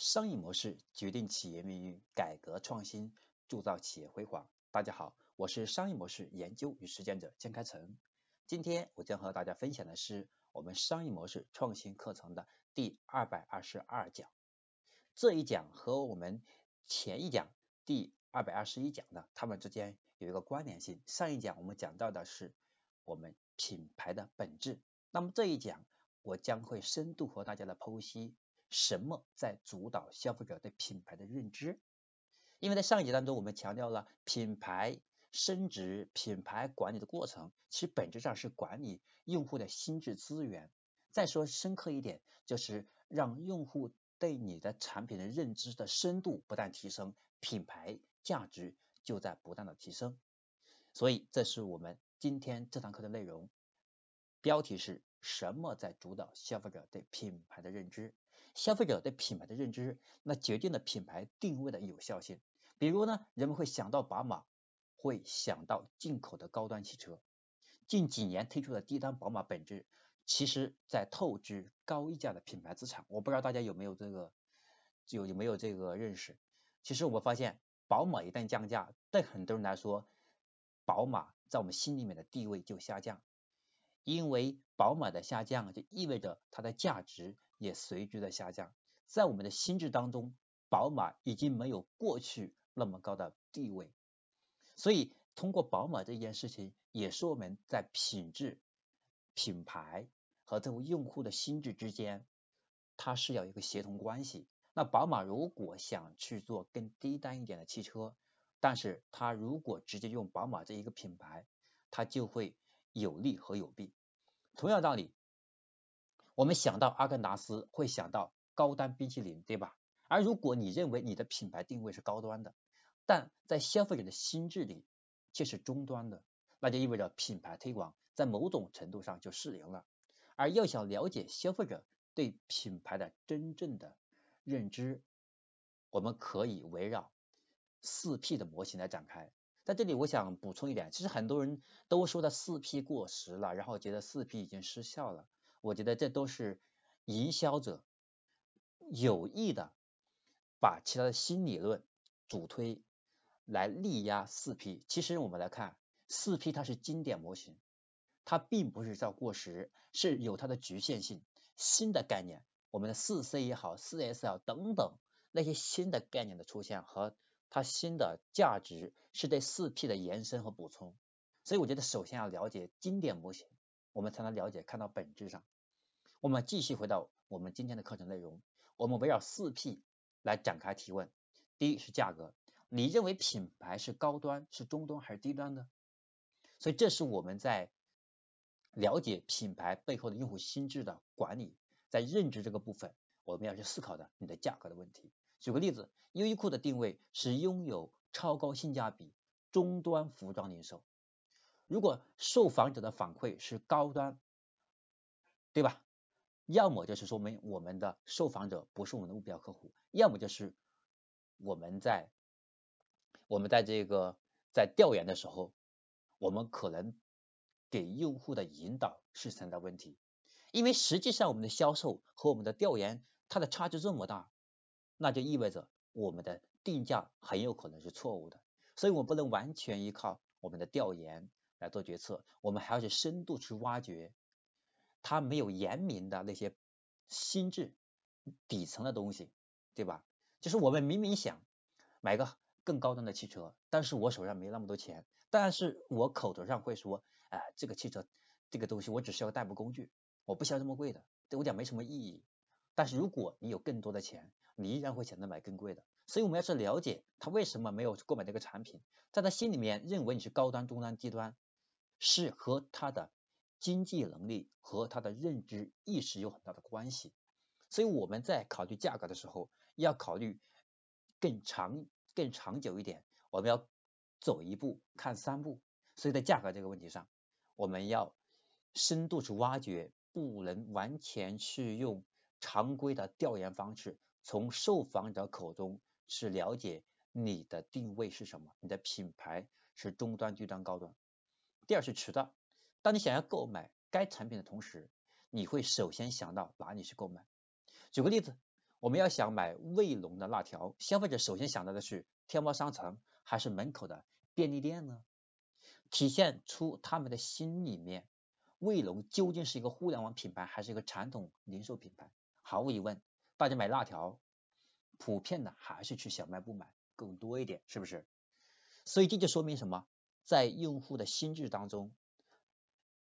商业模式决定企业命运，改革创新铸造企业辉煌。大家好，我是商业模式研究与实践者江开成。今天我将和大家分享的是我们商业模式创新课程的第二百二十二讲。这一讲和我们前一讲第二百二十一讲的它们之间有一个关联性。上一讲我们讲到的是我们品牌的本质，那么这一讲我将会深度和大家来剖析。什么在主导消费者对品牌的认知？因为在上一节当中，我们强调了品牌升值、品牌管理的过程，其实本质上是管理用户的心智资源。再说深刻一点，就是让用户对你的产品的认知的深度不断提升，品牌价值就在不断的提升。所以，这是我们今天这堂课的内容，标题是什么在主导消费者对品牌的认知？消费者对品牌的认知，那决定了品牌定位的有效性。比如呢，人们会想到宝马，会想到进口的高端汽车。近几年推出的低端宝马，本质其实在透支高溢价的品牌资产。我不知道大家有没有这个，有有没有这个认识？其实我发现，宝马一旦降价，对很多人来说，宝马在我们心里面的地位就下降，因为宝马的下降就意味着它的价值。也随之的下降，在我们的心智当中，宝马已经没有过去那么高的地位。所以，通过宝马这件事情，也是我们在品质、品牌和这个用户的心智之间，它是要一个协同关系。那宝马如果想去做更低端一点的汽车，但是它如果直接用宝马这一个品牌，它就会有利和有弊。同样道理。我们想到阿根达斯，会想到高端冰淇淋，对吧？而如果你认为你的品牌定位是高端的，但在消费者的心智里却是中端的，那就意味着品牌推广在某种程度上就失灵了。而要想了解消费者对品牌的真正的认知，我们可以围绕四 P 的模型来展开。在这里，我想补充一点，其实很多人都说的四 P 过时了，然后觉得四 P 已经失效了。我觉得这都是营销者有意的把其他的新理论主推来力压四 P。其实我们来看四 P，它是经典模型，它并不是叫过时，是有它的局限性。新的概念，我们的四 C 也好，四 S 也好等等那些新的概念的出现和它新的价值，是对四 P 的延伸和补充。所以我觉得首先要了解经典模型。我们才能了解看到本质上。我们继续回到我们今天的课程内容，我们围绕四 P 来展开提问。第一是价格，你认为品牌是高端、是中端还是低端呢？所以这是我们在了解品牌背后的用户心智的管理，在认知这个部分，我们要去思考的你的价格的问题。举个例子，优衣库的定位是拥有超高性价比中端服装零售。如果受访者的反馈是高端，对吧？要么就是说明我们的受访者不是我们的目标客户，要么就是我们在我们在这个在调研的时候，我们可能给用户的引导是存在问题。因为实际上我们的销售和我们的调研它的差距这么大，那就意味着我们的定价很有可能是错误的。所以我们不能完全依靠我们的调研。来做决策，我们还要去深度去挖掘他没有言明的那些心智底层的东西，对吧？就是我们明明想买个更高端的汽车，但是我手上没那么多钱，但是我口头上会说，哎，这个汽车这个东西我只是要代步工具，我不需要这么贵的，对我讲没什么意义。但是如果你有更多的钱，你依然会选择买更贵的。所以我们要去了解他为什么没有购买这个产品，在他心里面认为你是高端、中端、低端。是和他的经济能力和他的认知意识有很大的关系，所以我们在考虑价格的时候，要考虑更长、更长久一点。我们要走一步看三步，所以在价格这个问题上，我们要深度去挖掘，不能完全去用常规的调研方式，从受访者口中去了解你的定位是什么，你的品牌是中端、低端、高端。第二是渠道，当你想要购买该产品的同时，你会首先想到哪里去购买？举个例子，我们要想买卫龙的辣条，消费者首先想到的是天猫商城还是门口的便利店呢？体现出他们的心里面，卫龙究竟是一个互联网品牌还是一个传统零售品牌？毫无疑问，大家买辣条，普遍的还是去小卖部买更多一点，是不是？所以这就说明什么？在用户的心智当中，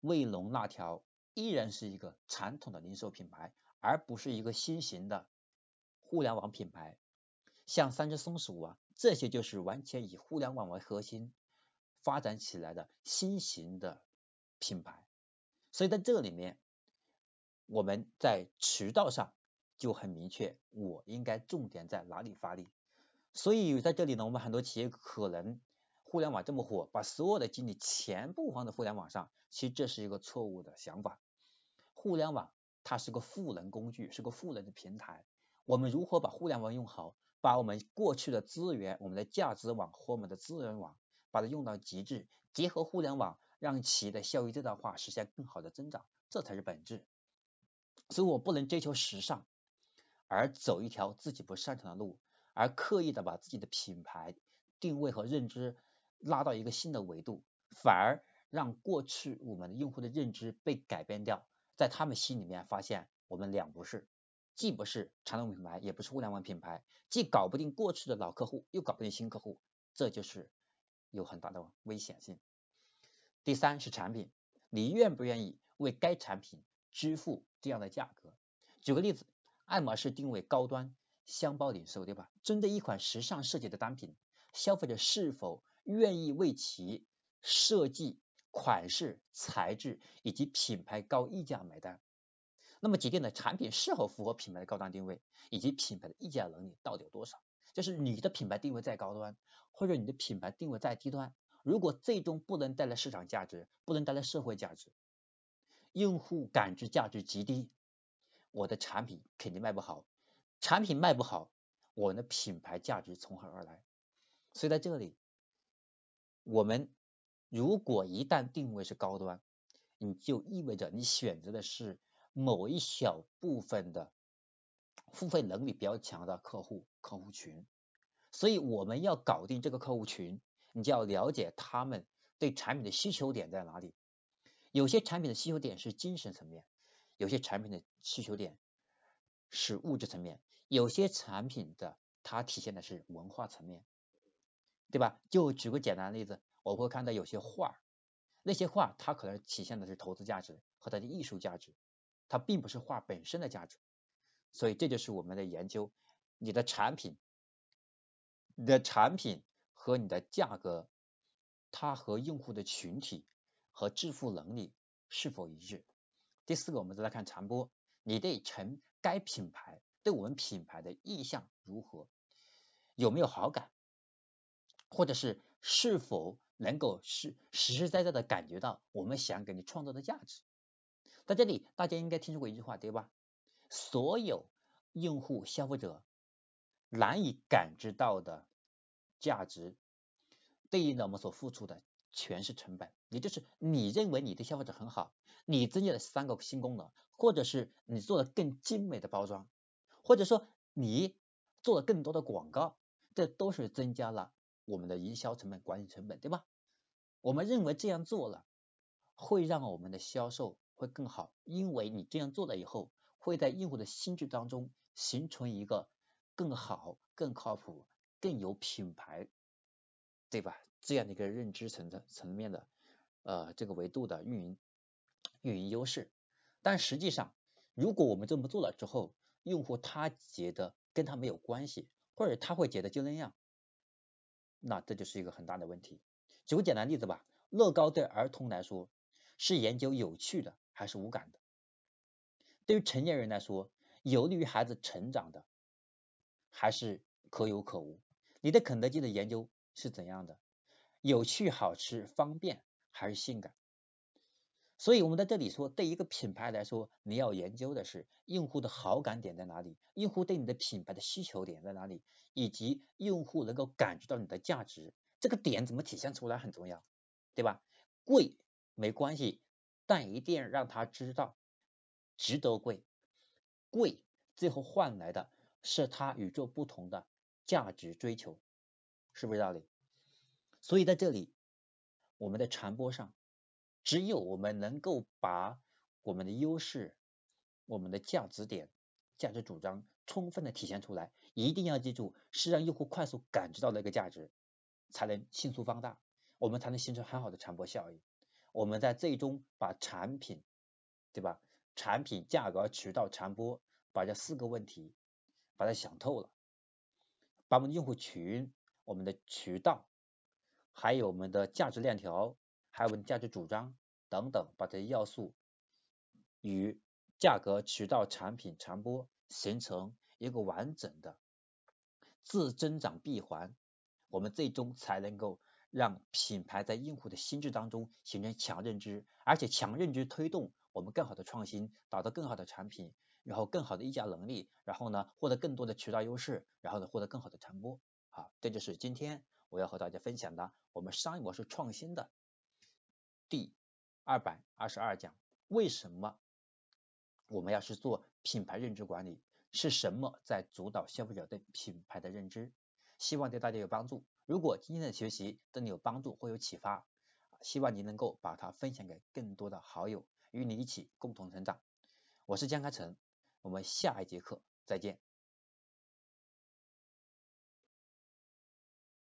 卫龙辣条依然是一个传统的零售品牌，而不是一个新型的互联网品牌。像三只松鼠啊，这些就是完全以互联网为核心发展起来的新型的品牌。所以在这里面，我们在渠道上就很明确，我应该重点在哪里发力。所以在这里呢，我们很多企业可能。互联网这么火，把所有的精力全部放在互联网上，其实这是一个错误的想法。互联网它是个赋能工具，是个赋能的平台。我们如何把互联网用好，把我们过去的资源、我们的价值网和我们的资源网，把它用到极致，结合互联网，让企业的效益最大化，实现更好的增长，这才是本质。所以我不能追求时尚，而走一条自己不擅长的路，而刻意的把自己的品牌定位和认知。拉到一个新的维度，反而让过去我们的用户的认知被改变掉，在他们心里面发现我们两不是，既不是传统品牌，也不是互联网品牌，既搞不定过去的老客户，又搞不定新客户，这就是有很大的危险性。第三是产品，你愿不愿意为该产品支付这样的价格？举个例子，爱马仕定位高端箱包零售，对吧？针对一款时尚设计的单品，消费者是否？愿意为其设计、款式、材质以及品牌高溢价买单。那么，决定的产品是否符合品牌的高端定位，以及品牌的溢价能力到底有多少？就是你的品牌定位再高端，或者你的品牌定位再低端，如果最终不能带来市场价值，不能带来社会价值，用户感知价值极低，我的产品肯定卖不好。产品卖不好，我的品牌价值从何而来？所以在这里。我们如果一旦定位是高端，你就意味着你选择的是某一小部分的付费能力比较强的客户客户群，所以我们要搞定这个客户群，你就要了解他们对产品的需求点在哪里。有些产品的需求点是精神层面，有些产品的需求点是物质层面，有些产品的它体现的是文化层面。对吧？就举个简单的例子，我会看到有些画，那些画它可能体现的是投资价值和它的艺术价值，它并不是画本身的价值。所以这就是我们的研究，你的产品，你的产品和你的价格，它和用户的群体和支付能力是否一致。第四个，我们再来看传播，你对成该品牌对我们品牌的意向如何，有没有好感？或者是是否能够实实实在在的感觉到我们想给你创造的价值？在这里，大家应该听说过一句话，对吧？所有用户消费者难以感知到的价值，对应的我们所付出的全是成本。也就是你认为你对消费者很好，你增加了三个新功能，或者是你做了更精美的包装，或者说你做了更多的广告，这都是增加了。我们的营销成本、管理成本，对吧？我们认为这样做了会让我们的销售会更好，因为你这样做了以后，会在用户的心智当中形成一个更好、更靠谱、更有品牌，对吧？这样的一个认知层的层面的呃这个维度的运营运营优势。但实际上，如果我们这么做了之后，用户他觉得跟他没有关系，或者他会觉得就那样。那这就是一个很大的问题。举个简单例子吧，乐高对儿童来说是研究有趣的还是无感的？对于成年人来说，有利于孩子成长的还是可有可无？你对肯德基的研究是怎样的？有趣、好吃、方便还是性感？所以我们在这里说，对一个品牌来说，你要研究的是用户的好感点在哪里，用户对你的品牌的需求点在哪里，以及用户能够感觉到你的价值，这个点怎么体现出来很重要，对吧？贵没关系，但一定让他知道值得贵，贵最后换来的是他与众不同的价值追求，是不是道理？所以在这里，我们的传播上，只有我们能够把我们的优势、我们的价值点、价值主张充分的体现出来，一定要记住，是让用户快速感知到那个价值，才能迅速放大，我们才能形成很好的传播效应。我们在最终把产品，对吧？产品、价格、渠道、传播，把这四个问题把它想透了，把我们的用户群、我们的渠道。还有我们的价值链条，还有我们价值主张等等，把这些要素与价格、渠道、产品、传播形成一个完整的自增长闭环，我们最终才能够让品牌在用户的心智当中形成强认知，而且强认知推动我们更好的创新，打造更好的产品，然后更好的议价能力，然后呢获得更多的渠道优势，然后呢获得更好的传播。好，这就是今天。我要和大家分享的我们商业模式创新的第二百二十二讲，为什么我们要去做品牌认知管理？是什么在主导消费者对品牌的认知？希望对大家有帮助。如果今天的学习对你有帮助或有启发，希望你能够把它分享给更多的好友，与你一起共同成长。我是江开成，我们下一节课再见。